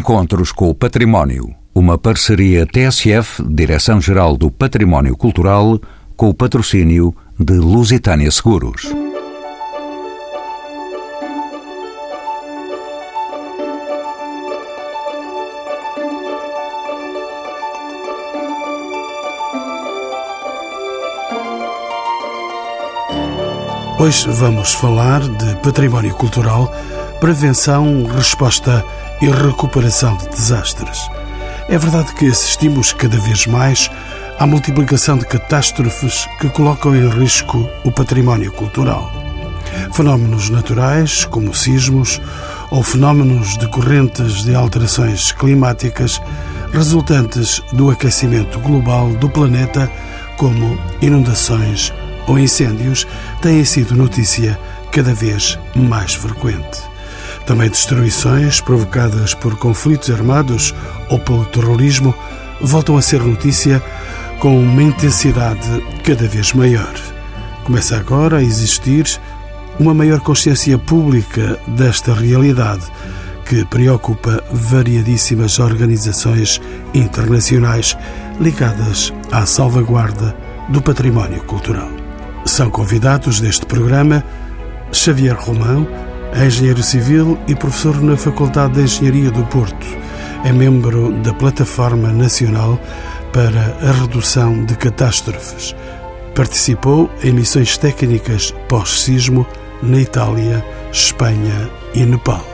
Encontros com o Património. Uma parceria TSF, Direção-Geral do Património Cultural, com o patrocínio de Lusitânia Seguros. Hoje vamos falar de património cultural, prevenção, resposta e recuperação de desastres. É verdade que assistimos cada vez mais à multiplicação de catástrofes que colocam em risco o património cultural. Fenómenos naturais, como sismos, ou fenómenos decorrentes de alterações climáticas resultantes do aquecimento global do planeta, como inundações ou incêndios, têm sido notícia cada vez mais frequente. Também destruições provocadas por conflitos armados ou pelo terrorismo voltam a ser notícia com uma intensidade cada vez maior. Começa agora a existir uma maior consciência pública desta realidade que preocupa variadíssimas organizações internacionais ligadas à salvaguarda do património cultural. São convidados deste programa Xavier Romão, engenheiro civil e professor na Faculdade de Engenharia do Porto. É membro da Plataforma Nacional para a Redução de Catástrofes. Participou em missões técnicas pós-sismo na Itália, Espanha e Nepal.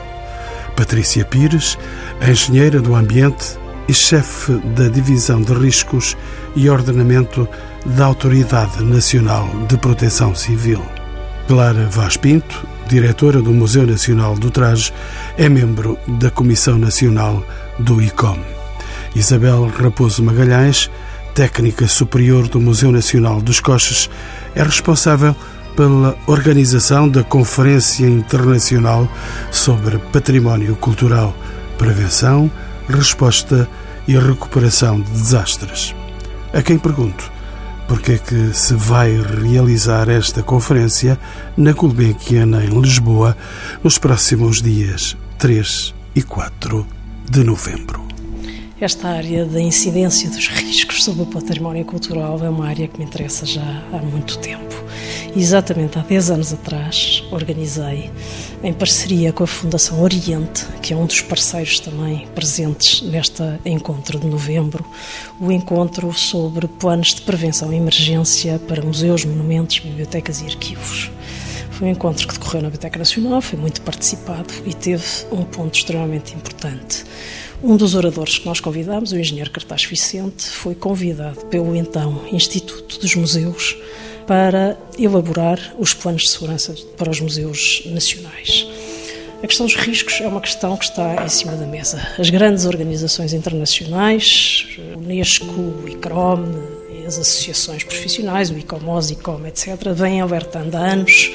Patrícia Pires, engenheira do ambiente e chefe da Divisão de Riscos e Ordenamento da Autoridade Nacional de Proteção Civil. Clara Vaz Pinto, diretora do Museu Nacional do Traje, é membro da Comissão Nacional do ICOM. Isabel Raposo Magalhães, técnica superior do Museu Nacional dos Coches, é responsável pela organização da Conferência Internacional sobre Património Cultural, Prevenção, Resposta e Recuperação de Desastres. A quem pergunto porque é que se vai realizar esta conferência na Gulbenkian, em Lisboa, nos próximos dias 3 e 4 de novembro. Esta área da incidência dos riscos sobre o património cultural é uma área que me interessa já há muito tempo. Exatamente há 10 anos atrás, organizei, em parceria com a Fundação Oriente, que é um dos parceiros também presentes neste encontro de novembro, o encontro sobre planos de prevenção e emergência para museus, monumentos, bibliotecas e arquivos. Foi um encontro que decorreu na Biblioteca Nacional, foi muito participado e teve um ponto extremamente importante. Um dos oradores que nós convidámos, o engenheiro Cartaz Vicente, foi convidado pelo então Instituto dos Museus para elaborar os planos de segurança para os museus nacionais. A questão dos riscos é uma questão que está em cima da mesa. As grandes organizações internacionais, Unesco, ICROM, as associações profissionais, o ICOMOS, ICOM, etc., vêm alertando há anos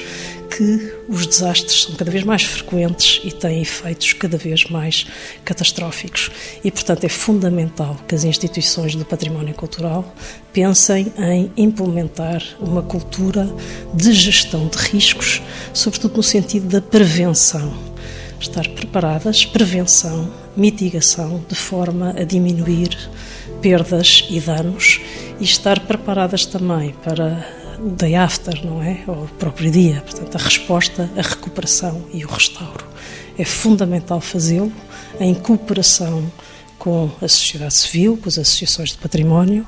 que os desastres são cada vez mais frequentes e têm efeitos cada vez mais catastróficos. E, portanto, é fundamental que as instituições do património cultural pensem em implementar uma cultura de gestão de riscos, sobretudo no sentido da prevenção. Estar preparadas, prevenção, mitigação, de forma a diminuir perdas e danos e estar preparadas também para day after, não é? Ou o próprio dia. Portanto, a resposta, a recuperação e o restauro. É fundamental fazê-lo em cooperação com a sociedade civil, com as associações de património,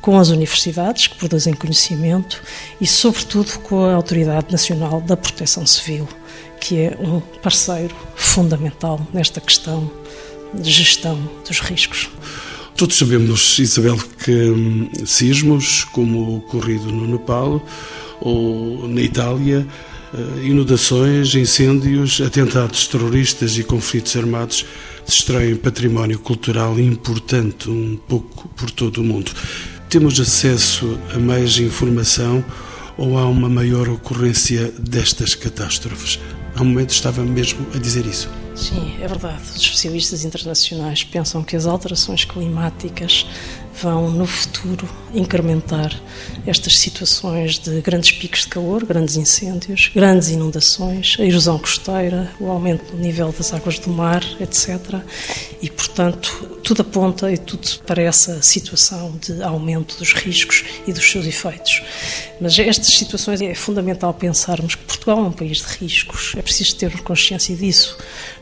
com as universidades que produzem conhecimento e, sobretudo, com a Autoridade Nacional da Proteção Civil, que é um parceiro fundamental nesta questão de gestão dos riscos. Todos sabemos, Isabel, que hum, sismos, como o ocorrido no Nepal ou na Itália, eh, inundações, incêndios, atentados terroristas e conflitos armados destroem património cultural importante um pouco por todo o mundo. Temos acesso a mais informação ou há uma maior ocorrência destas catástrofes? Há um momento estava mesmo a dizer isso. Sim, é verdade. Os especialistas internacionais pensam que as alterações climáticas vão, no futuro, incrementar estas situações de grandes picos de calor, grandes incêndios, grandes inundações, a erosão costeira, o aumento do nível das águas do mar, etc. E, portanto, tudo aponta e tudo para essa situação de aumento dos riscos e dos seus efeitos. Mas estas situações é fundamental pensarmos que Portugal é um país de riscos, é preciso ter consciência disso.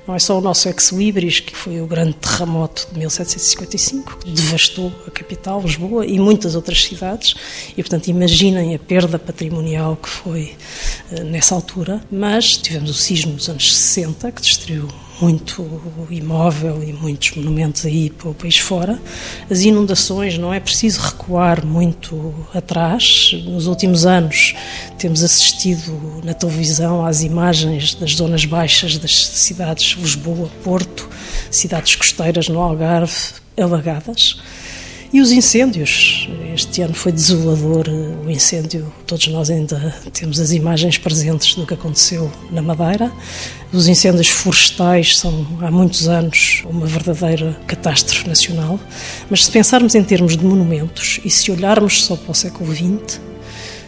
Não é só o nosso ex-libris, que foi o grande terremoto de 1755, que devastou a capital, Lisboa, e muitas outras cidades, e portanto imaginem a perda patrimonial que foi uh, nessa altura. Mas tivemos o sismo dos anos 60, que destruiu muito imóvel e muitos monumentos aí para o país fora. As inundações, não é preciso recuar muito atrás. Nos últimos anos temos assistido na televisão às imagens das zonas baixas das cidades Lisboa, Porto, cidades costeiras no Algarve, alagadas. E os incêndios? Este ano foi desolador o incêndio. Todos nós ainda temos as imagens presentes do que aconteceu na Madeira. Os incêndios florestais são, há muitos anos, uma verdadeira catástrofe nacional. Mas se pensarmos em termos de monumentos e se olharmos só para o século XX,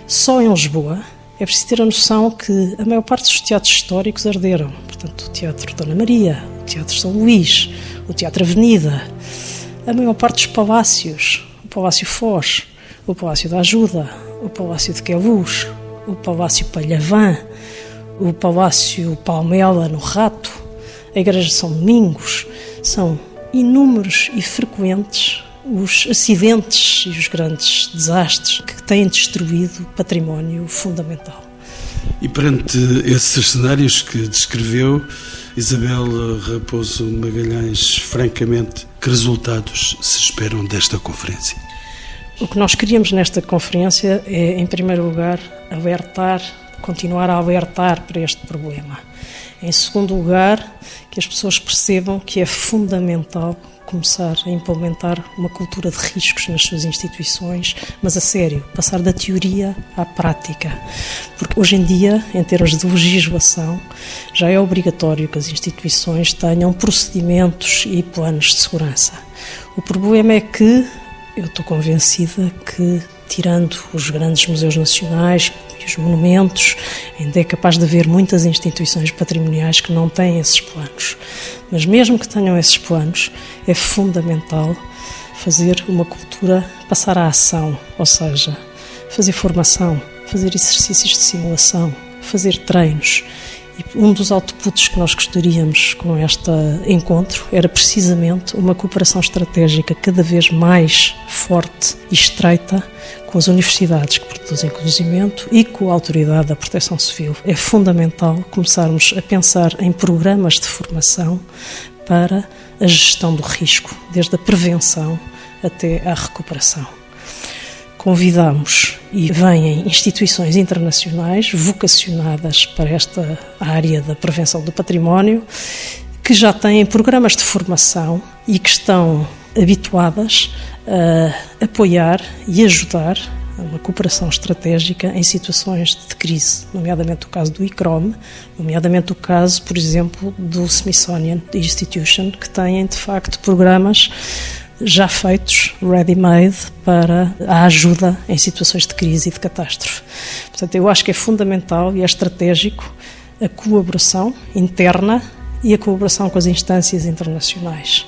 só em Lisboa é preciso ter a noção que a maior parte dos teatros históricos arderam. Portanto, o Teatro Dona Maria, o Teatro São Luís, o Teatro Avenida a maior parte dos palácios, o Palácio Foz, o Palácio da Ajuda, o Palácio de Queluz, o Palácio Palhavã, o Palácio Palmela no Rato, a Igreja de São Domingos, são inúmeros e frequentes os acidentes e os grandes desastres que têm destruído património fundamental. E perante esses cenários que descreveu, Isabel Raposo Magalhães, francamente, que resultados se esperam desta conferência? O que nós queríamos nesta conferência é, em primeiro lugar, alertar, continuar a alertar para este problema. Em segundo lugar, que as pessoas percebam que é fundamental começar a implementar uma cultura de riscos nas suas instituições, mas a sério, passar da teoria à prática. Porque hoje em dia, em termos de legislação, já é obrigatório que as instituições tenham procedimentos e planos de segurança. O problema é que eu estou convencida que, tirando os grandes museus nacionais, os monumentos, ainda é capaz de haver muitas instituições patrimoniais que não têm esses planos. Mas mesmo que tenham esses planos, é fundamental fazer uma cultura passar à ação, ou seja, fazer formação, fazer exercícios de simulação, fazer treinos. E um dos outputs que nós gostaríamos com este encontro era precisamente uma cooperação estratégica cada vez mais forte e estreita com as universidades que produzem conhecimento e com a Autoridade da Proteção Civil. É fundamental começarmos a pensar em programas de formação para a gestão do risco, desde a prevenção até à recuperação. Convidamos e vêm instituições internacionais vocacionadas para esta área da prevenção do património, que já têm programas de formação e que estão habituadas a apoiar e ajudar uma cooperação estratégica em situações de crise, nomeadamente o caso do ICROM, nomeadamente o caso, por exemplo, do Smithsonian Institution, que têm de facto programas já feitos, ready-made, para a ajuda em situações de crise e de catástrofe. Portanto, eu acho que é fundamental e é estratégico a colaboração interna e a colaboração com as instâncias internacionais.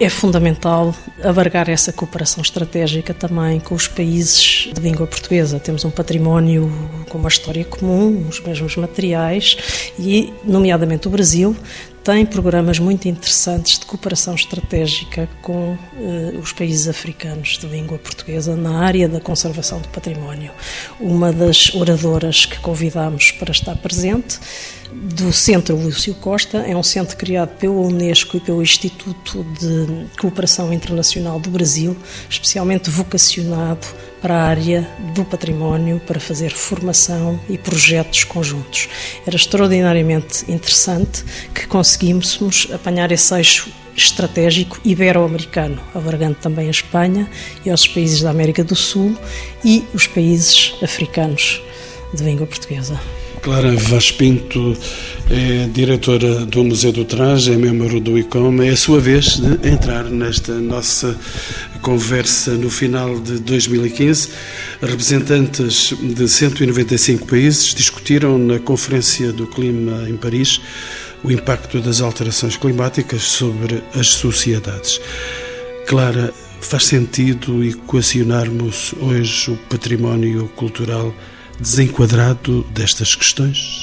É fundamental alargar essa cooperação estratégica também com os países de língua portuguesa. Temos um património com uma história comum, os mesmos materiais e, nomeadamente, o Brasil tem programas muito interessantes de cooperação estratégica com eh, os países africanos de língua portuguesa na área da conservação do património. Uma das oradoras que convidamos para estar presente do Centro Lúcio Costa. É um centro criado pela Unesco e pelo Instituto de Cooperação Internacional do Brasil, especialmente vocacionado para a área do património, para fazer formação e projetos conjuntos. Era extraordinariamente interessante que conseguíssemos apanhar esse eixo estratégico ibero-americano, alargando também a Espanha e aos países da América do Sul e os países africanos de língua portuguesa. Clara Vaz Pinto é diretora do Museu do Traje, é membro do ICOM. É a sua vez de entrar nesta nossa conversa no final de 2015. Representantes de 195 países discutiram na Conferência do Clima em Paris o impacto das alterações climáticas sobre as sociedades. Clara, faz sentido equacionarmos hoje o património cultural desenquadrado destas questões?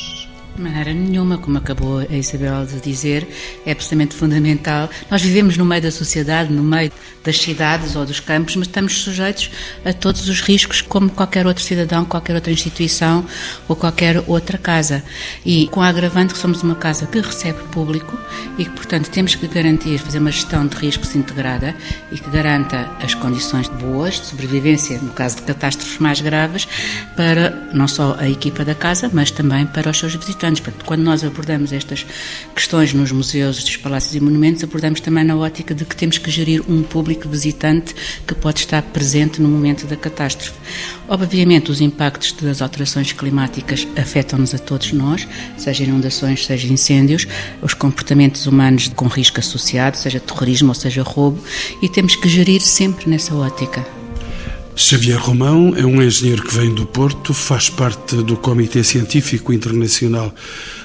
De maneira nenhuma, como acabou a Isabel de dizer, é absolutamente fundamental. Nós vivemos no meio da sociedade, no meio das cidades ou dos campos, mas estamos sujeitos a todos os riscos, como qualquer outro cidadão, qualquer outra instituição ou qualquer outra casa. E com a agravante que somos uma casa que recebe público e que, portanto, temos que garantir, fazer uma gestão de riscos integrada e que garanta as condições boas de sobrevivência, no caso de catástrofes mais graves, para não só a equipa da casa, mas também para os seus visitantes importantes. Portanto, quando nós abordamos estas questões nos museus, dos palácios e monumentos, abordamos também na ótica de que temos que gerir um público visitante que pode estar presente no momento da catástrofe. Obviamente, os impactos das alterações climáticas afetam-nos a todos nós, seja inundações, seja incêndios, os comportamentos humanos com risco associado, seja terrorismo ou seja roubo, e temos que gerir sempre nessa ótica. Xavier Romão é um engenheiro que vem do Porto, faz parte do Comitê Científico Internacional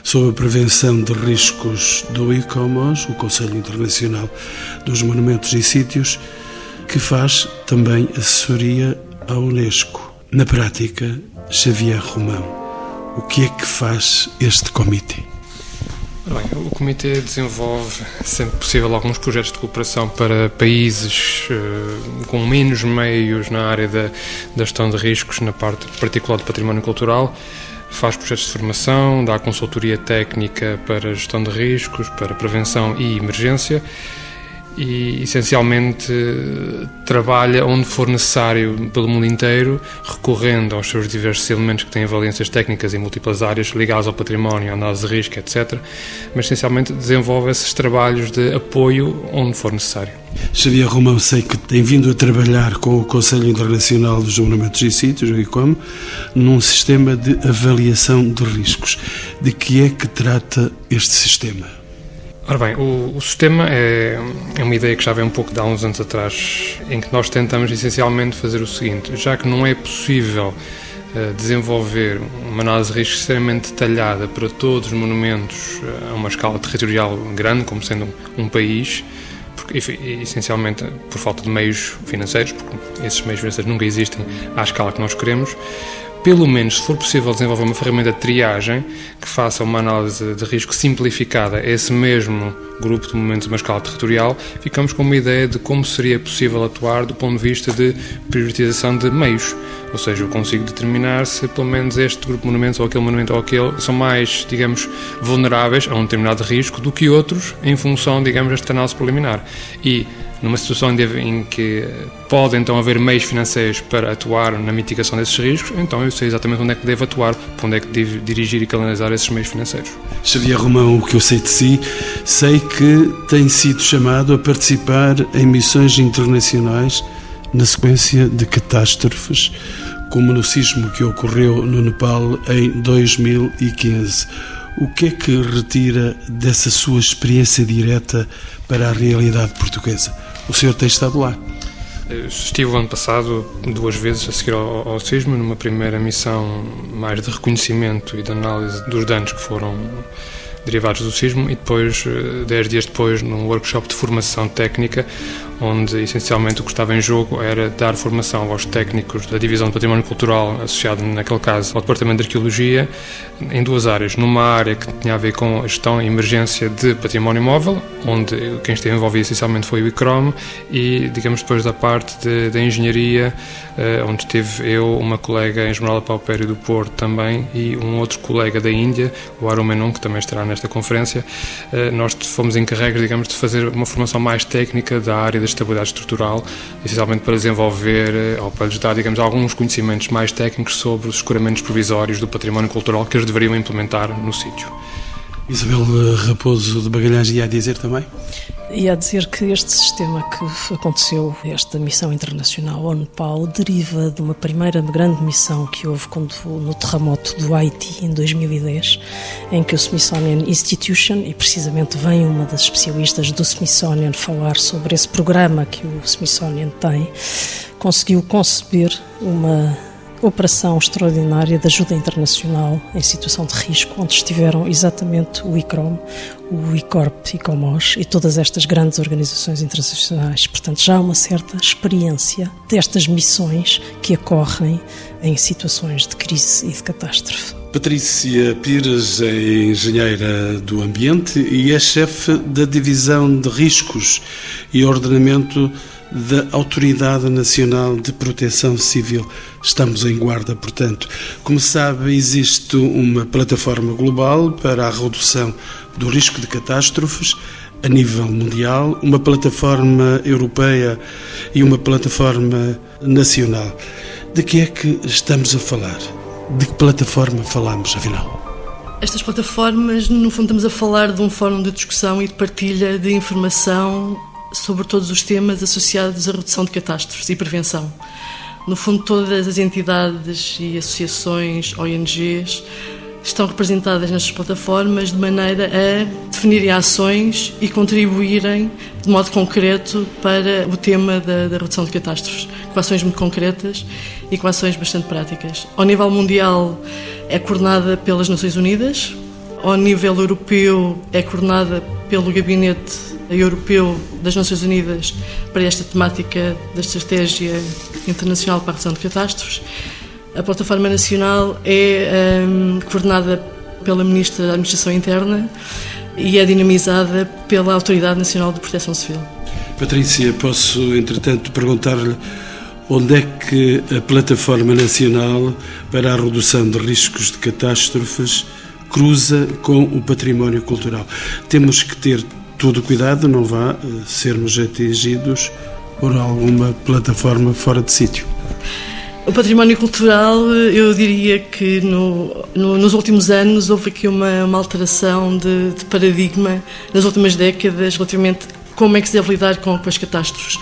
sobre a Prevenção de Riscos do ICOMOS, o Conselho Internacional dos Monumentos e Sítios, que faz também assessoria à Unesco. Na prática, Xavier Romão, o que é que faz este comitê? Bem, o Comitê desenvolve, sempre possível, alguns projetos de cooperação para países uh, com menos meios na área da, da gestão de riscos, na parte particular do património cultural. Faz projetos de formação, dá consultoria técnica para gestão de riscos, para prevenção e emergência e essencialmente trabalha onde for necessário pelo mundo inteiro, recorrendo aos seus diversos elementos que têm valências técnicas em múltiplas áreas ligadas ao património, análise de risco, etc. Mas essencialmente desenvolve esses trabalhos de apoio onde for necessário. Xavier Romão, sei que tem vindo a trabalhar com o Conselho Internacional dos Monumentos e Sítios, o ICOM, num sistema de avaliação de riscos. De que é que trata este sistema? Ora bem, o, o, sistema é, é uma ideia que já vem um pouco de há uns anos atrás, em que nós tentamos essencialmente fazer o seguinte: já que não é possível uh, desenvolver uma análise de risco extremamente detalhada para todos os monumentos uh, a uma escala territorial grande, como sendo um, um país, porque, essencialmente por falta de meios financeiros, porque esses meios financeiros nunca existem à escala que nós queremos pelo menos, se for possível, desenvolver uma ferramenta de triagem que faça uma análise de risco simplificada a esse mesmo grupo de momentos uma escala territorial, ficamos com uma ideia de como seria possível atuar do ponto de vista de priorização de meios. Ou seja, eu consigo determinar se pelo menos este grupo de monumentos ou aquele monumento ou aquele são mais, digamos, vulneráveis a um determinado risco do que outros em função, digamos, desta análise preliminar. E numa situação em que pode então haver meios financeiros para atuar na mitigação desses riscos, então eu sei exatamente onde é que devo atuar, para onde é que devo dirigir e canalizar esses meios financeiros. Xavier Romão, o que eu sei de si, sei que tem sido chamado a participar em missões internacionais na sequência de catástrofes, como no sismo que ocorreu no Nepal em 2015. O que é que retira dessa sua experiência direta para a realidade portuguesa? O senhor tem estado lá. Estive o ano passado duas vezes a seguir ao, ao sismo, numa primeira missão mais de reconhecimento e de análise dos danos que foram derivados do sismo e depois, eh, dez dias depois, num workshop de formação técnica, onde essencialmente o que estava em jogo era dar formação aos técnicos da Divisão de Património Cultural, associado naquele caso ao Departamento de Arqueologia, em duas áreas. Numa área que tinha a ver com a gestão e emergência de património móvel, onde quem esteve envolvido essencialmente foi o ICROM, e, digamos, depois da parte da engenharia, eh, onde teve eu, uma colega em Esmeralda Paupério do Porto também, e um outro colega da Índia, o Aru Menon, que também estará nesta conferência. Eh, nós fomos encarregues, digamos, de fazer uma formação mais técnica da área da estabilidade estrutural, essencialmente para desenvolver, eh, ou para lhes dar, digamos, alguns conhecimentos mais técnicos sobre os escuramentos provisórios do património cultural que eles deveriam implementar no sítio. Isabel Raposo de Bagalhães ia dizer também? E a dizer que este sistema que aconteceu, esta missão internacional ao Nepal, deriva de uma primeira grande missão que houve quando, no terremoto do Haiti em 2010, em que o Smithsonian Institution, e precisamente vem uma das especialistas do Smithsonian falar sobre esse programa que o Smithsonian tem, conseguiu conceber uma operação extraordinária de ajuda internacional em situação de risco, onde estiveram exatamente o ICROM, o ICORP, ICOMOS e todas estas grandes organizações internacionais. Portanto, já há uma certa experiência destas missões que ocorrem em situações de crise e de catástrofe. Patrícia Pires é engenheira do ambiente e é chefe da divisão de riscos e ordenamento da Autoridade Nacional de Proteção Civil. Estamos em guarda, portanto. Como sabe, existe uma plataforma global para a redução do risco de catástrofes a nível mundial, uma plataforma europeia e uma plataforma nacional. De que é que estamos a falar? De que plataforma falamos, afinal? Estas plataformas, no fundo, estamos a falar de um fórum de discussão e de partilha de informação sobre todos os temas associados à redução de catástrofes e prevenção. No fundo, todas as entidades e associações, ONGs, estão representadas nestas plataformas de maneira a definirem ações e contribuírem de modo concreto para o tema da, da, redução de catástrofes, com ações muito concretas e com ações bastante práticas. Ao nível mundial, é coordenada pelas Nações Unidas, ao nível europeu, é coordenada pelo Gabinete Europeu das Nações Unidas para esta temática da Estratégia Internacional para a Redução de Catástrofes. A Plataforma Nacional é um, coordenada pela Ministra da Administração Interna e é dinamizada pela Autoridade Nacional de Proteção Civil. Patrícia, posso, entretanto, perguntar-lhe onde é que a Plataforma Nacional para a Redução de Riscos de Catástrofes cruza com o património cultural. Temos que ter todo cuidado, não vá eh, sermos atingidos por alguma plataforma fora de sítio. O património cultural, eu diria que no, no, nos últimos anos houve aqui uma, uma alteração de, de, paradigma nas últimas décadas relativamente como é que se deve lidar com, com as catástrofes.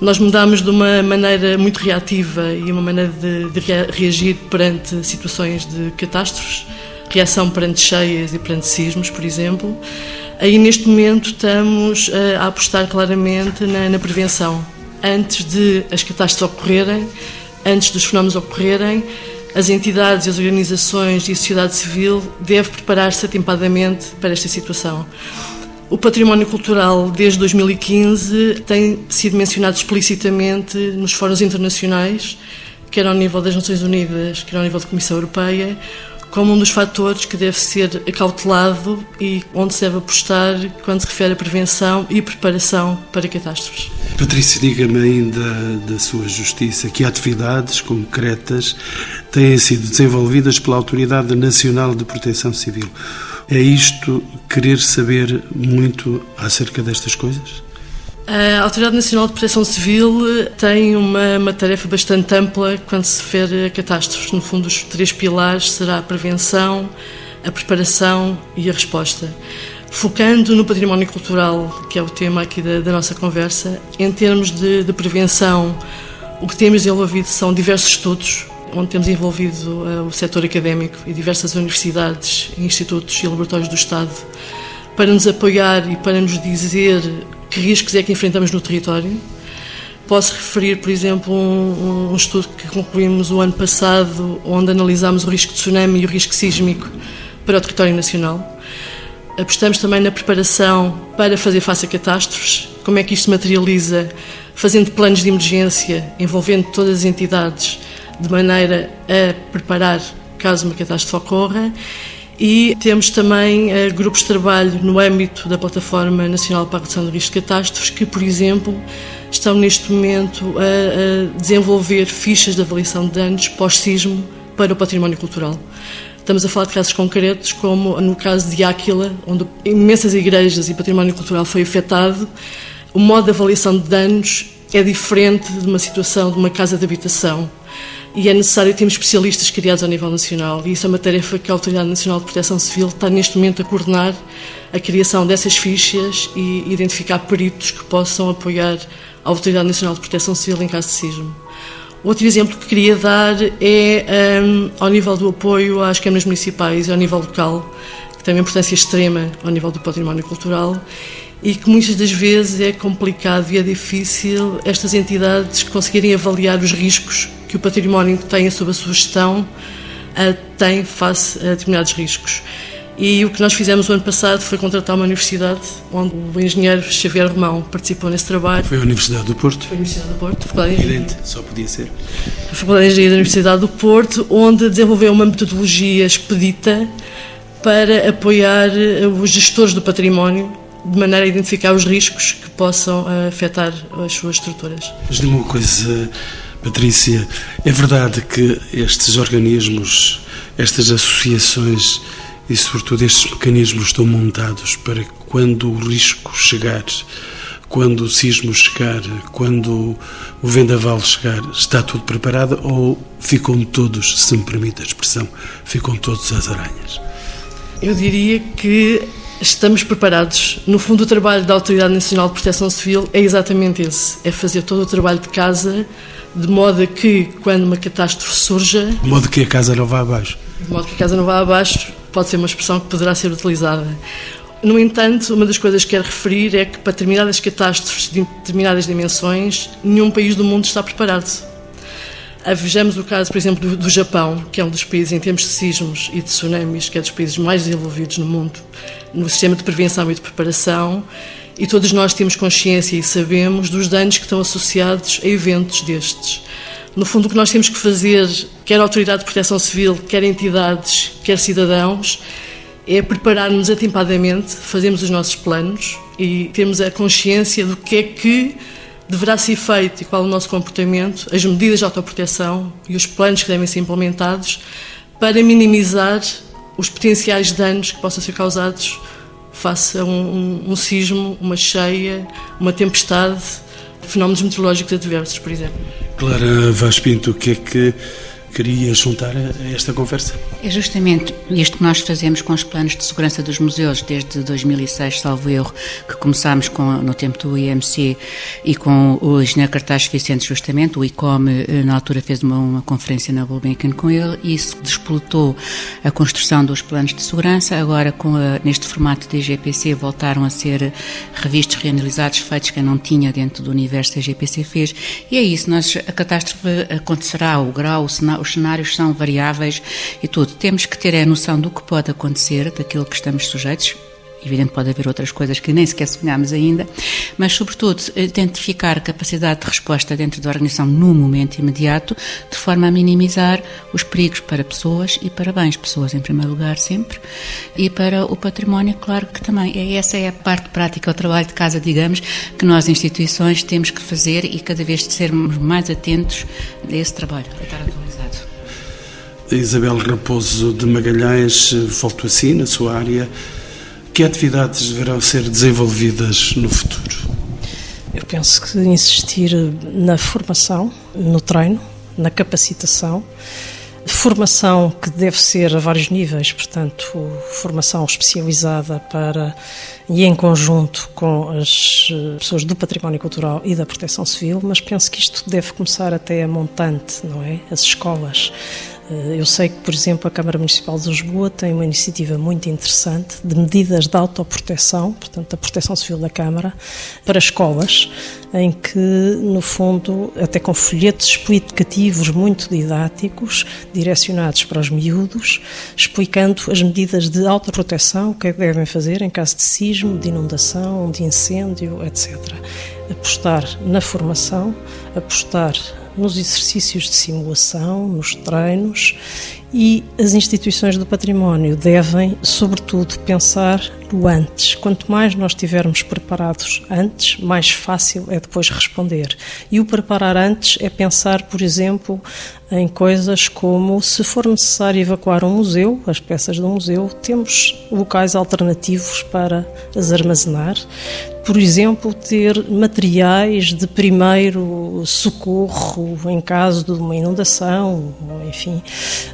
Nós mudámos de uma maneira muito reativa e uma maneira de, de reagir perante situações de catástrofes reação perante cheias e perante sismos, por exemplo. Aí, neste momento, estamos eh, a apostar claramente na, na prevenção. Antes de as catástrofes ocorrerem, antes dos fenómenos ocorrerem, as entidades, as organizações e a sociedade civil devem preparar-se atempadamente para esta situação. O património cultural, desde 2015, tem sido mencionado explicitamente nos fóruns internacionais, quer ao nível das Nações Unidas, quer ao nível da Comissão Europeia, como um dos fatores que deve ser acautelado e onde se deve apostar quando se refere à prevenção e preparação para catástrofes. Patrícia, diga-me ainda da sua justiça que atividades concretas têm sido desenvolvidas pela Autoridade Nacional de Proteção Civil. É isto querer saber muito acerca destas coisas? A Autoridade Nacional de Proteção Civil tem uma, uma, tarefa bastante ampla quando se refere a catástrofes. No fundo, os três pilares será a prevenção, a preparação e a resposta. Focando no património cultural, que é o tema aqui da, da nossa conversa, em termos de, de, prevenção, o que temos desenvolvido são diversos estudos, onde temos envolvido uh, o setor académico e diversas universidades, institutos e laboratórios do Estado, para nos apoiar e para nos dizer que riscos é que enfrentamos no território. Posso referir, por exemplo, um, um, estudo que concluímos o ano passado, onde analisámos o risco de tsunami e o risco sísmico para o território nacional. Apostamos também na preparação para fazer face a catástrofes, como é que isto se materializa, fazendo planos de emergência, envolvendo todas as entidades, de maneira a preparar caso uma catástrofe ocorra e temos também uh, grupos de trabalho no âmbito da Plataforma Nacional para a Redução do Risco de Catástrofes, que, por exemplo, estão neste momento a, a desenvolver fichas de avaliação de danos pós-sismo para o património cultural. Estamos a falar de casos concretos, como no caso de Áquila, onde imensas igrejas e património cultural foi afetado. O modo de avaliação de danos é diferente de uma situação de uma casa de habitação. E é necessário termos especialistas criados ao nível nacional. E isso é uma tarefa que a Autoridade Nacional de Proteção Civil está neste momento a coordenar a criação dessas fichas e identificar peritos que possam apoiar a Autoridade Nacional de Proteção Civil em caso de sismo. Outro exemplo que queria dar é um, ao nível do apoio às câmaras municipais e ao nível local, que tem uma importância extrema ao nível do património cultural e que muitas das vezes é complicado e é difícil estas entidades conseguirem avaliar os riscos que o património que tem sob a sua gestão uh, tem face a determinados riscos. E o que nós fizemos o ano passado foi contratar uma universidade onde o engenheiro Xavier Romão participou nesse trabalho. Foi a Universidade do Porto? Foi a Universidade do Porto. Faculdade Evidente, só podia ser. A Faculdade de Engenharia da Universidade do Porto, onde desenvolveu uma metodologia expedita para apoiar eh, os gestores do património de maneira a identificar os riscos que possam eh, afetar as suas estruturas. Mas diga uma coisa, Patrícia, é verdade que estes organismos, estas associações e, sobretudo, estes mecanismos estão montados para que quando o risco chegar, quando o sismo chegar, quando o vendaval chegar, está tudo preparado ou ficam todos, se me permite a expressão, ficam todos às aranhas? Eu diria que estamos preparados. No fundo, o trabalho da Autoridade Nacional de Proteção Civil é exatamente esse: é fazer todo o trabalho de casa, de modo a que, quando uma catástrofe surja. De modo que a casa não vá abaixo. De modo que a casa não vá abaixo, pode ser uma expressão que poderá ser utilizada. No entanto, uma das coisas que quero referir é que para determinadas catástrofes de determinadas dimensões, nenhum país do mundo está preparado. Vejamos o caso, por exemplo, do, do, Japão, que é um dos países em termos de sismos e de tsunamis, que é dos países mais desenvolvidos no mundo, no sistema de prevenção e de preparação, e todos nós temos consciência e sabemos dos danos que estão associados a eventos destes. No fundo, o que nós temos que fazer, quer a Autoridade de Proteção Civil, quer entidades, quer cidadãos, é preparar-nos atempadamente, fazermos os nossos planos e termos a consciência do que é que deverá ser feito e qual o nosso comportamento, as medidas de autoproteção e os planos que devem ser implementados para minimizar os potenciais danos que possam ser causados face a um, um, um sismo, uma cheia, uma tempestade, fenómenos meteorológicos adversos, por exemplo. Clara Vaz Pinto, o que é que queria juntar a esta conversa? É justamente isto que nós fazemos com os planos de segurança dos museus desde 2006, salvo erro, que começámos com, no tempo do IMC e com o engenheiro Cartaz Vicente, justamente. O ICOM, eh, na altura, fez uma, uma conferência na Gulbenkian com ele e isso despolutou a construção dos planos de segurança. Agora, com a, neste formato de IGPC, voltaram a ser revistos, reanalisados, feitos que não tinha dentro do universo que a IGPC fez. E é isso, nós, a catástrofe acontecerá, o grau, o cenário os cenários são variáveis e tudo. Temos que ter a noção do que pode acontecer, daquilo que estamos sujeitos. Evidente, pode haver outras coisas que nem sequer sonhamos ainda, mas, sobretudo, identificar capacidade de resposta dentro da organização no momento imediato, de forma a minimizar os perigos para pessoas e para bens. Pessoas, em primeiro lugar, sempre, e para o património, claro que também. É, essa é a parte prática, o trabalho de casa, digamos, que nós, instituições, temos que fazer e cada vez sermos mais atentos a esse trabalho. Isabel Raposo de Magalhães, volto assim na sua área. Que atividades deverão ser desenvolvidas no futuro? Eu penso que insistir na formação, no treino, na capacitação, formação que deve ser a vários níveis, portanto, formação especializada para e em conjunto com as eh, pessoas do património cultural e da proteção civil, mas penso que isto deve começar até a montante, não é? As escolas eu sei que, por exemplo, a Câmara Municipal de Lisboa tem uma iniciativa muito interessante de medidas de autoproteção, portanto, da proteção civil da Câmara, para escolas, em que, no fundo, até com folhetos explicativos muito didáticos, direcionados para os miúdos, explicando as medidas de autoproteção, o que é que devem fazer em caso de sismo, de inundação, de incêndio, etc. Apostar na formação, apostar nos exercícios de simulação, nos treinos e as instituições do património devem, sobretudo, pensar no antes. Quanto mais nós estivermos preparados antes, mais fácil é depois responder. E o preparar antes é pensar, por exemplo, em coisas como se for necessário evacuar um museu, as peças do museu, temos locais alternativos para as armazenar por exemplo, ter materiais de primeiro socorro em caso de uma inundação, enfim,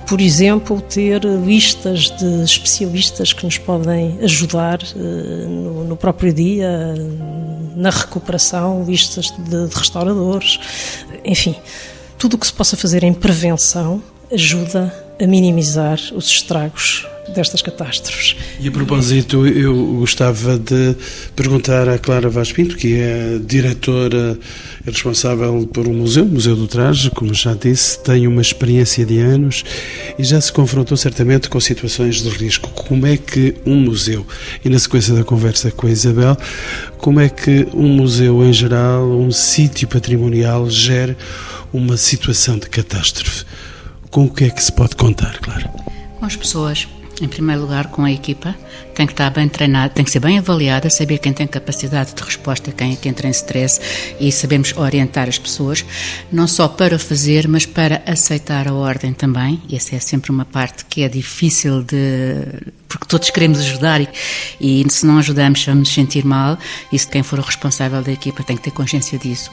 por exemplo, ter listas de especialistas que nos podem ajudar eh, no, próprio dia, na recuperação, listas de restauradores, enfim, tudo o que se possa fazer em prevenção ajuda a minimizar os estragos destas catástrofes. E a propósito, eu gostava de perguntar à Clara Vaz Pinto, que é diretora responsável por um museu, o Museu do Traje, como já disse, tem uma experiência de anos e já se confrontou certamente com situações de risco. Como é que um museu, e na sequência da conversa com a Isabel, como é que um museu em geral, um sítio patrimonial, gera uma situação de catástrofe? Com o que é que se pode contar, claro? Com as pessoas em primeiro lugar, com a equipa, tem que estar bem treinada, tem que ser bem avaliada, saber quem tem capacidade de resposta, quem é que entra em stress e sabemos orientar as pessoas, não só para fazer, mas para aceitar a ordem também. Essa é sempre uma parte que é difícil de. porque todos queremos ajudar e, e se não ajudamos vamos nos sentir mal. E se quem for o responsável da equipa tem que ter consciência disso.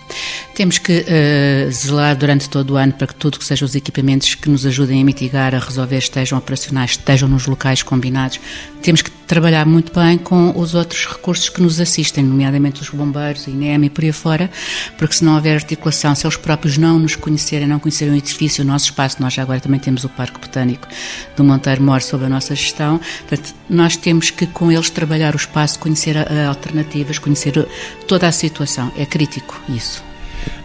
Temos que uh, zelar durante todo o ano para que tudo que sejam os equipamentos que nos ajudem a mitigar, a resolver, estejam operacionais, estejam nos locais combinados. Temos que trabalhar muito bem com os outros recursos que nos assistem, nomeadamente os bombeiros, a INEM e por aí fora, porque se não houver articulação, se eles próprios não nos conhecerem, não conhecerem o edifício, o nosso espaço, nós já agora também temos o Parque Botânico do Monteiro Mor sob a nossa gestão, portanto, nós temos que com eles trabalhar o espaço, conhecer alternativas, conhecer toda a situação. É crítico isso.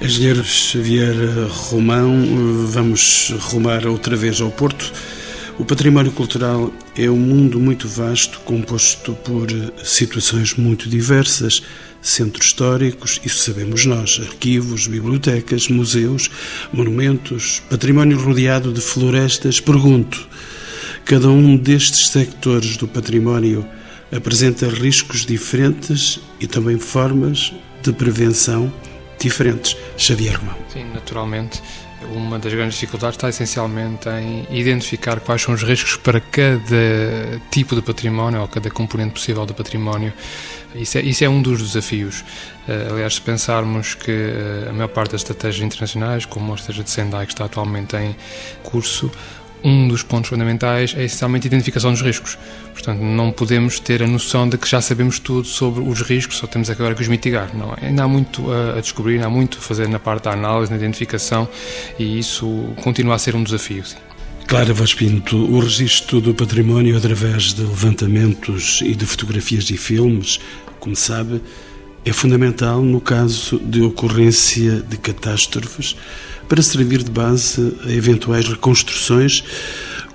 Engenheiro Xavier Romão, vamos rumar outra vez ao Porto. O património cultural é um mundo muito vasto, composto por situações muito diversas, centros históricos, isso sabemos nós, arquivos, bibliotecas, museus, monumentos, património rodeado de florestas. Pergunto, cada um destes sectores do património apresenta riscos diferentes e também formas de prevenção diferentes. Xavier Romão. Sim, naturalmente. Uma das grandes dificuldades está essencialmente em identificar quais são os riscos para cada tipo de património ou cada componente possível do património. Isso é, isso é um dos desafios. Eh, aliás, se pensarmos que eh, a maior parte das estratégias internacionais, como a estratégia de Sendai, que está atualmente em curso, um dos pontos fundamentais é essencialmente a identificação dos riscos. Portanto, não podemos ter a noção de que já sabemos tudo sobre os riscos, só temos agora que os mitigar. Não, ainda há muito a descobrir, ainda há muito a fazer na parte da análise, na identificação, e isso continua a ser um desafio. Sim. Clara Vaz Pinto, o registro do património através de levantamentos e de fotografias e filmes, como sabe, é fundamental no caso de ocorrência de catástrofes para servir de base a eventuais reconstruções,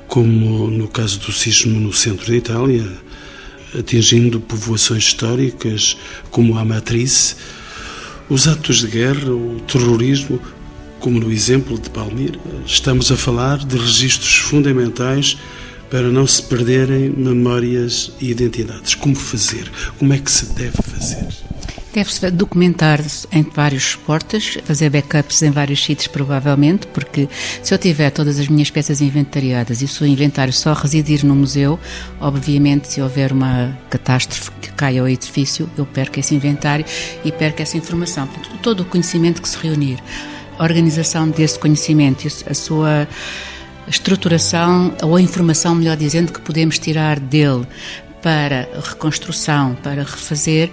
como no caso do sismo no centro da Itália, atingindo povoações históricas como a Matriz, os atos de guerra, o terrorismo, como no exemplo de Palmira. Estamos a falar de registros fundamentais para não se perderem memórias e identidades. Como fazer? Como é que se deve fazer? Deve-se documentar em vários suportes, fazer backups em vários sítios, provavelmente, porque se eu tiver todas as minhas peças inventariadas e o inventário só residir no museu, obviamente, se houver uma catástrofe que caia ao edifício, eu perco esse inventário e perco essa informação. Portanto, todo o conhecimento que se reunir, a organização desse conhecimento, a sua estruturação ou a informação, melhor dizendo, que podemos tirar dele para reconstrução, para refazer,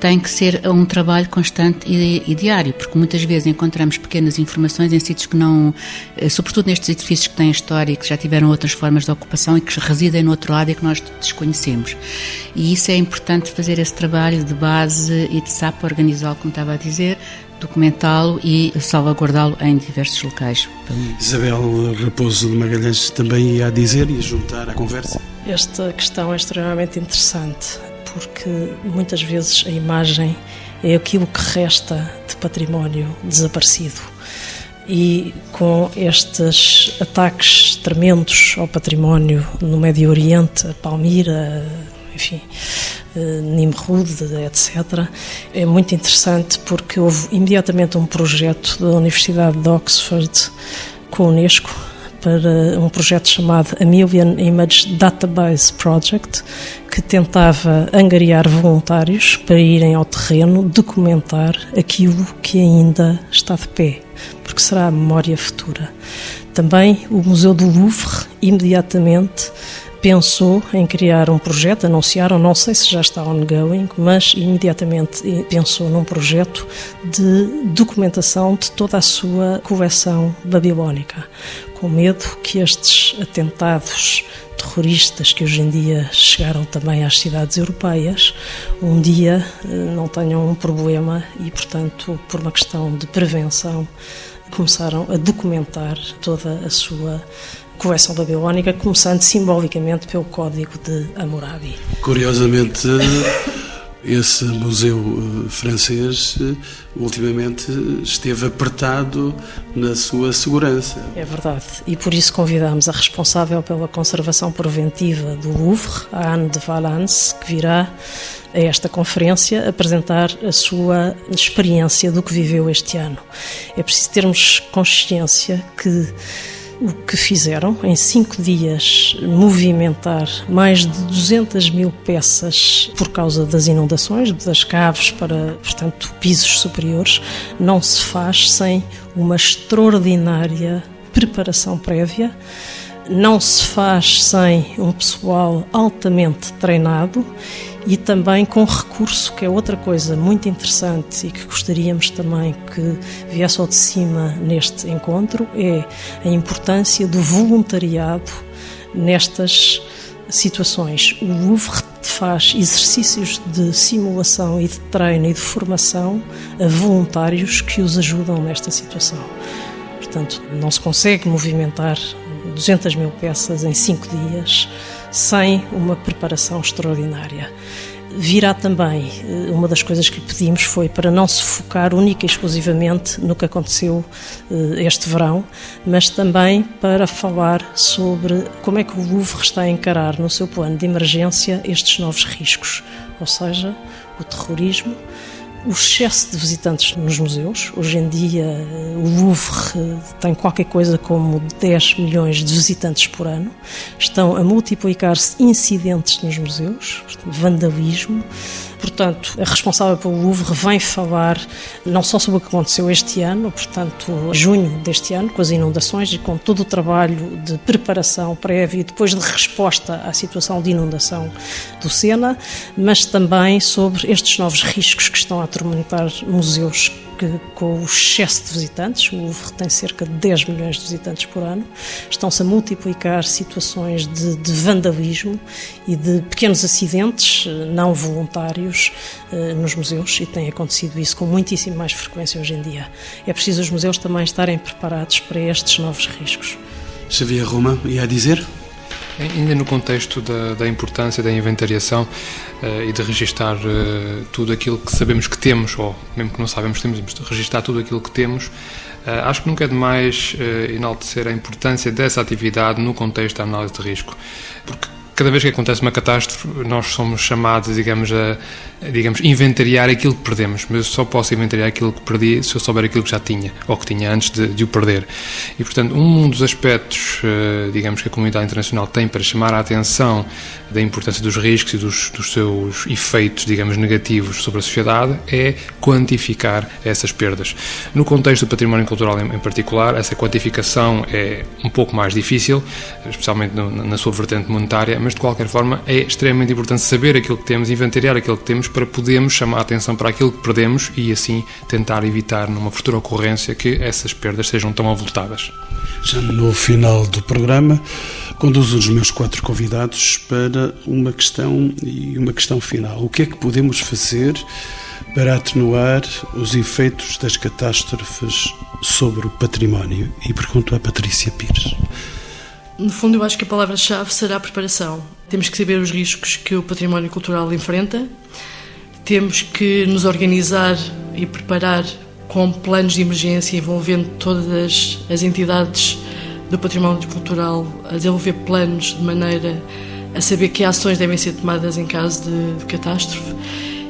tem que ser um trabalho constante e, e, diário, porque muitas vezes encontramos pequenas informações em sítios que não, eh, sobretudo nestes edifícios que têm história e que já tiveram outras formas de ocupação e que residem no outro lado e que nós desconhecemos. E isso é importante fazer esse trabalho de base e de SAP organizá-lo, como estava a dizer, documentá-lo e salvaguardá-lo em diversos locais. Isabel Raposo de Magalhães também ia dizer e juntar à conversa. Esta questão é extremamente interessante porque muitas vezes a imagem é aquilo que resta de património desaparecido. E com estes ataques tremendos ao património no Médio Oriente, a Palmira, enfim, eh, Nimrud, etc., é muito interessante porque houve imediatamente um projeto da Universidade de Oxford com a Unesco para um projeto chamado A Million Image Database Project, que tentava angariar voluntários para irem ao terreno documentar aquilo que ainda está de pé, porque será a memória futura. Também o Museu do Louvre, imediatamente, pensou em criar um projeto, anunciaram, não sei se já está ongoing, mas imediatamente pensou num projeto de documentação de toda a sua coleção babilónica, com medo que estes atentados terroristas que hoje em dia chegaram também às cidades europeias, um dia eh, não tenham um problema e, portanto, por uma questão de prevenção, começaram a documentar toda a sua coleção babilónica, começando simbolicamente pelo Código de Hammurabi. Curiosamente, esse museu eh, francês eh, ultimamente esteve apertado na sua segurança. É verdade, e por isso convidamos a responsável pela conservação preventiva do Louvre, a Anne de Valence, que virá a esta conferência apresentar a sua experiência do que viveu este ano. É preciso termos consciência que o que fizeram em cinco dias movimentar mais de 200 mil peças por causa das inundações, das caves para, portanto, pisos superiores, não se faz sem uma extraordinária preparação prévia. Não se faz sem um pessoal altamente treinado e também com recurso, que é outra coisa muito interessante e que gostaríamos também que viesse ao de cima neste encontro, é a importância do voluntariado nestas situações. O Louvre faz exercícios de simulação e de treino e de formação a voluntários que os ajudam nesta situação. Portanto, não se consegue movimentar 200 mil peças em cinco dias sem uma preparação extraordinária. Virá também, eh, uma das coisas que lhe pedimos foi para não se focar única e exclusivamente no que aconteceu eh, este verão, mas também para falar sobre como é que o Louvre está a encarar no seu plano de emergência estes novos riscos, ou seja, o terrorismo, o excesso de visitantes nos museus. Hoje em dia, o Louvre tem qualquer coisa como 10 milhões de visitantes por ano. Estão a multiplicar-se incidentes nos museus, vandalismo, Portanto, a responsável pelo Louvre vem falar não só sobre o que aconteceu este ano, portanto, junho deste ano, com as inundações e com todo o trabalho de preparação prévia e depois de resposta à situação de inundação do Sena, mas também sobre estes novos riscos que estão a atormentar museus que, com o excesso de visitantes, o Louvre tem cerca de 10 milhões de visitantes por ano, estão-se a multiplicar situações de, de, vandalismo e de pequenos acidentes eh, não voluntários eh, nos museus e tem acontecido isso com muitíssimo mais frequência hoje em dia. É preciso os museus também estarem preparados para estes novos riscos. Xavier Roma, ia dizer? Ainda no contexto da, da importância da inventariação uh, e de registar uh, tudo aquilo que sabemos que temos, ou mesmo que não sabemos que temos, de registar tudo aquilo que temos, uh, acho que nunca é demais enaltecer a importância dessa atividade no contexto da análise de risco. Porque cada vez que acontece uma catástrofe, nós somos chamados, digamos, a digamos, inventariar aquilo que perdemos. Mas eu só posso inventariar aquilo que perdi se eu souber aquilo que já tinha, ou que tinha antes de, de o perder. E, portanto, um dos aspectos, eh, digamos, que a comunidade internacional tem para chamar a atenção da importância dos riscos e dos, dos seus efeitos, digamos, negativos sobre a sociedade é quantificar essas perdas. No contexto do património cultural em, em particular, essa quantificação é um pouco mais difícil, especialmente no, na sua vertente monetária, mas de qualquer forma é extremamente importante saber aquilo que temos, inventariar aquilo que temos para podermos chamar a atenção para aquilo que perdemos e assim tentar evitar numa futura ocorrência que essas perdas sejam tão avultadas. Já no final do programa, conduzo os meus quatro convidados para uma questão e uma questão final. O que é que podemos fazer para atenuar os efeitos das catástrofes sobre o património? E pergunto à Patrícia Pires. No fundo, eu acho que a palavra-chave será a preparação. Temos que saber os riscos que o património cultural enfrenta, temos que nos organizar e preparar com planos de emergência envolvendo todas as entidades do património cultural a desenvolver planos de maneira a saber que ações devem ser tomadas em caso de, de catástrofe.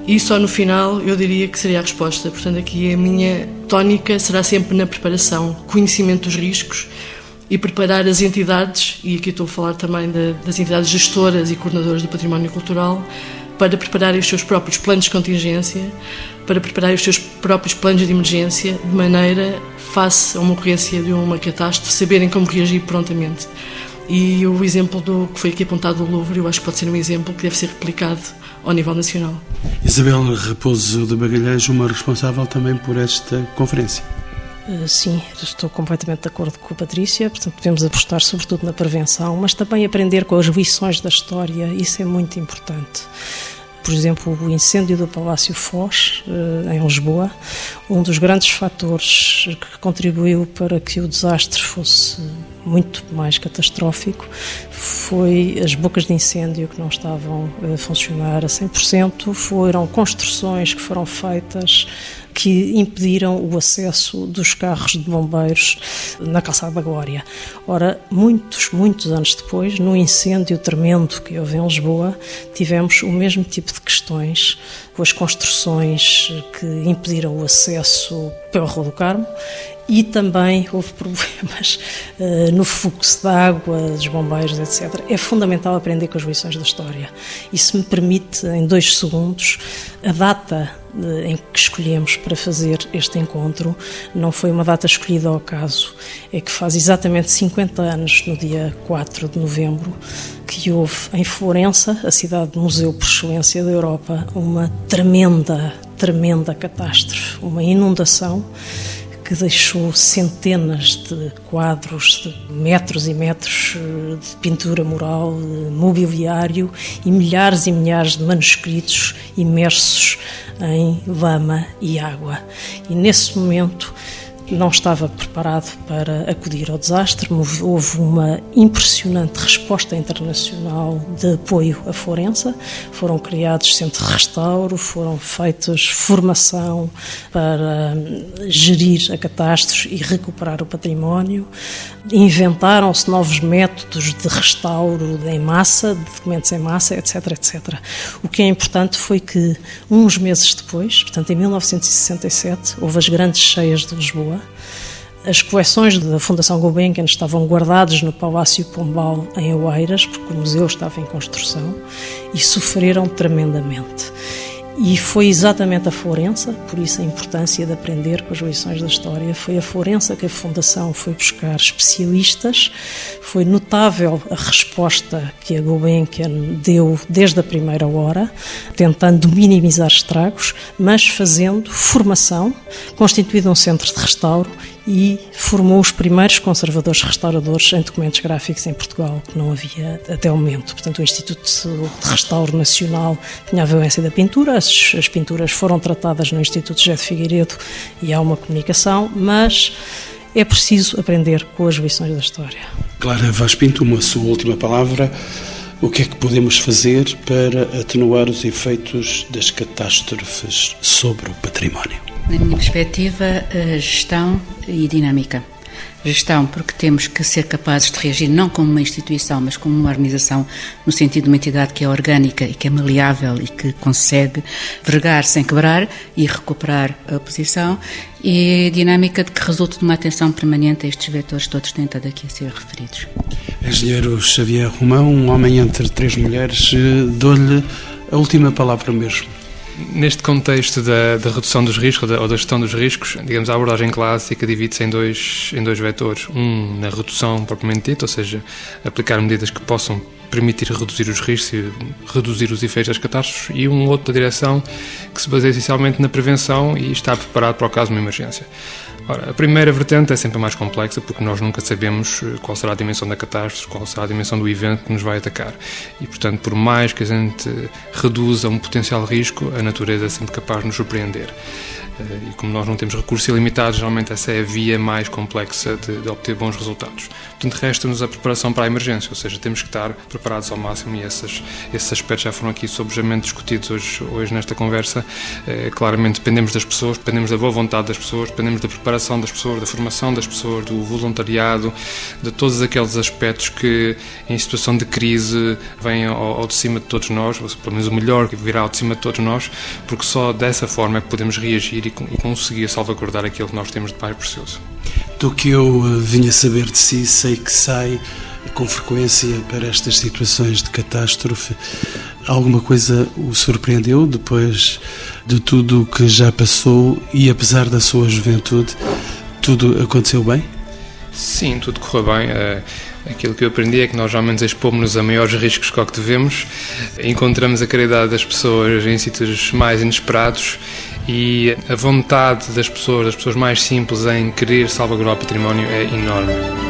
E só no final eu diria que seria a resposta. Portanto, aqui a minha tónica será sempre na preparação, conhecimento dos riscos e preparar as entidades, e aqui estou a falar também de, das entidades gestoras e coordenadoras do património cultural, para prepararem os seus próprios planos de contingência, para prepararem os seus próprios planos de emergência, de maneira, face a uma ocorrência de uma catástrofe, saberem como reagir prontamente. E o exemplo do que foi aqui apontado do Louvre, eu acho que pode ser um exemplo que deve ser replicado ao nível nacional. Isabel Raposo de Bagalhães, uma responsável também por esta conferência. Eh, sim, estou completamente de acordo com a Patrícia. Portanto, devemos apostar sobretudo na prevenção, mas também aprender com as lições da história. Isso é muito importante. Por exemplo, o incêndio do Palácio Foz, eh, em Lisboa, um dos grandes fatores que contribuiu para que o desastre fosse muito mais catastrófico foi as bocas de incêndio que não estavam a funcionar a 100%, foram construções que foram feitas que impediram o acesso dos carros de bombeiros na Calçada da Glória. Ora, muitos, muitos anos depois, no incêndio tremendo que houve em Lisboa, tivemos o mesmo tipo de questões, com as construções que impediram o acesso pela Rua do Carmo e também houve problemas uh, no fluxo de água, dos bombeiros, etc. É fundamental aprender com as lições da história. E se me permite, em dois segundos, a data uh, em que escolhemos para fazer este encontro não foi uma data escolhida ao acaso, é que faz exatamente 50 anos, no dia 4 de novembro, que houve em Florença, a cidade museu por excelência da Europa, uma tremenda, tremenda catástrofe, uma inundação que deixou centenas de quadros, de metros e metros eh, de pintura mural, de mobiliário e milhares e milhares de manuscritos imersos em lama e água. E nesse momento não estava preparado para acudir ao desastre. Houve uma impressionante resposta internacional de apoio à Florença. Foram criados centros de restauro, foram feitas formação para hum, gerir a catástrofe e recuperar o património. Inventaram-se novos métodos de restauro em massa, de documentos em massa, etc, etc. O que é importante foi que, uns meses depois, portanto em 1967, houve as grandes cheias de Lisboa, as coleções da Fundação Gulbenkian estavam guardadas no Palácio Pombal em Oeiras, porque o museu estava em construção, e sofreram tremendamente. E foi exatamente a Florença, por isso a importância de aprender com as lições da história, foi a Florença que a Fundação foi buscar especialistas. Foi notável a resposta que a Gulbenkian deu desde a primeira hora, tentando minimizar estragos, mas fazendo formação, constituído um centro de restauro e formou os primeiros conservadores restauradores em documentos gráficos em Portugal, que não havia até o momento. Portanto, o Instituto de Restauro Nacional tinha a violência da pintura, as, as pinturas foram tratadas no Instituto José de Figueiredo e há uma comunicação, mas é preciso aprender com as lições da história. Clara Vaz Pinto, uma sua última palavra. O que é que podemos fazer para atenuar os efeitos das catástrofes sobre o património? Na minha perspectiva, gestão e dinâmica. Gestão, porque temos que ser capazes de reagir não como uma instituição, mas como uma organização, no sentido de uma entidade que é orgânica e que é maleável e que consegue vergar sem quebrar e recuperar a posição, e dinâmica de que resulta de uma atenção permanente a estes vetores todos têm estado aqui a ser referidos. Engenheiro Xavier Romão, um homem entre três mulheres, eh, dou-lhe a última palavra mesmo. Neste contexto da, da, redução dos riscos ou da gestão dos riscos, digamos, a abordagem clássica divide-se em dois, em dois vetores. Um na redução propriamente dita, ou seja, aplicar medidas que possam permitir reduzir os riscos e reduzir os efeitos das catástrofes, e um outro da direção que se baseia essencialmente na prevenção e está preparado para o caso de uma emergência. Ora, a primeira vertente é sempre mais complexa porque nós nunca sabemos eh, qual será a dimensão da catástrofe, qual será a dimensão do evento que nos vai atacar. E, portanto, por mais que a gente reduza um potencial risco, a natureza é sempre capaz de nos surpreender. E como nós não temos recursos ilimitados, geralmente essa é a via mais complexa de, de obter bons resultados. Portanto, resta-nos a preparação para a emergência, ou seja, temos que estar preparados ao máximo e esses, esses aspectos já foram aqui sobejamente discutidos hoje, hoje nesta conversa. É, claramente dependemos das pessoas, dependemos da boa vontade das pessoas, dependemos da preparação das pessoas, da formação das pessoas, do voluntariado, de todos aqueles aspectos que em situação de crise vêm ao, ao de cima de todos nós, ou pelo menos o melhor que virá ao de cima de todos nós, porque só dessa forma é que podemos reagir e, e conseguir salvaguardar aquilo que nós temos de mais precioso. Do que eu eh, vinha saber de si, sei que sai com frequência para estas situações de catástrofe. Alguma coisa o surpreendeu depois de tudo o que já passou e, apesar da sua juventude, tudo aconteceu bem? Sim, tudo correu bem. Eh, aquilo que eu aprendi é que nós realmente expomos-nos a maiores riscos que o que devemos, encontramos a caridade das pessoas em sítios mais inesperados e a vontade das pessoas, das pessoas mais simples, em querer salvaguardar o património é enorme.